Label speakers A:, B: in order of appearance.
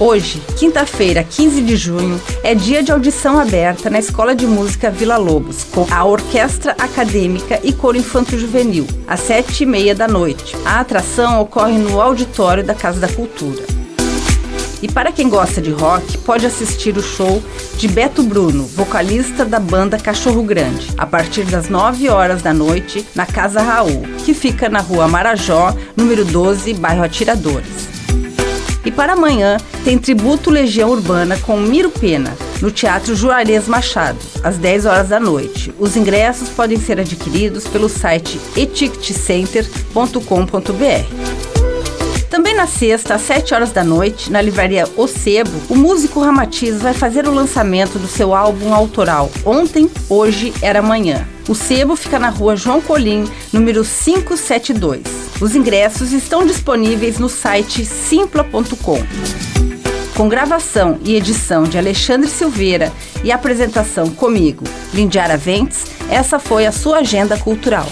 A: Hoje, quinta-feira, 15 de junho, é dia de audição aberta na Escola de Música Vila Lobos, com a Orquestra Acadêmica e Coro Infanto Juvenil, às sete e meia da noite. A atração ocorre no auditório da Casa da Cultura. E para quem gosta de rock, pode assistir o show de Beto Bruno, vocalista da banda Cachorro Grande, a partir das 9 horas da noite na Casa Raul, que fica na rua Marajó, número 12, bairro Atiradores. E para amanhã tem tributo Legião Urbana com Miro Pena, no Teatro Juarez Machado, às 10 horas da noite. Os ingressos podem ser adquiridos pelo site eticketcenter.com.br. Na sexta, às 7 horas da noite, na livraria O Sebo, o músico Ramatiz vai fazer o lançamento do seu álbum autoral Ontem, Hoje Era Amanhã. O sebo fica na rua João Colim, número 572. Os ingressos estão disponíveis no site simpla.com. Com gravação e edição de Alexandre Silveira e apresentação comigo, Lindiara Ventes, essa foi a sua agenda cultural.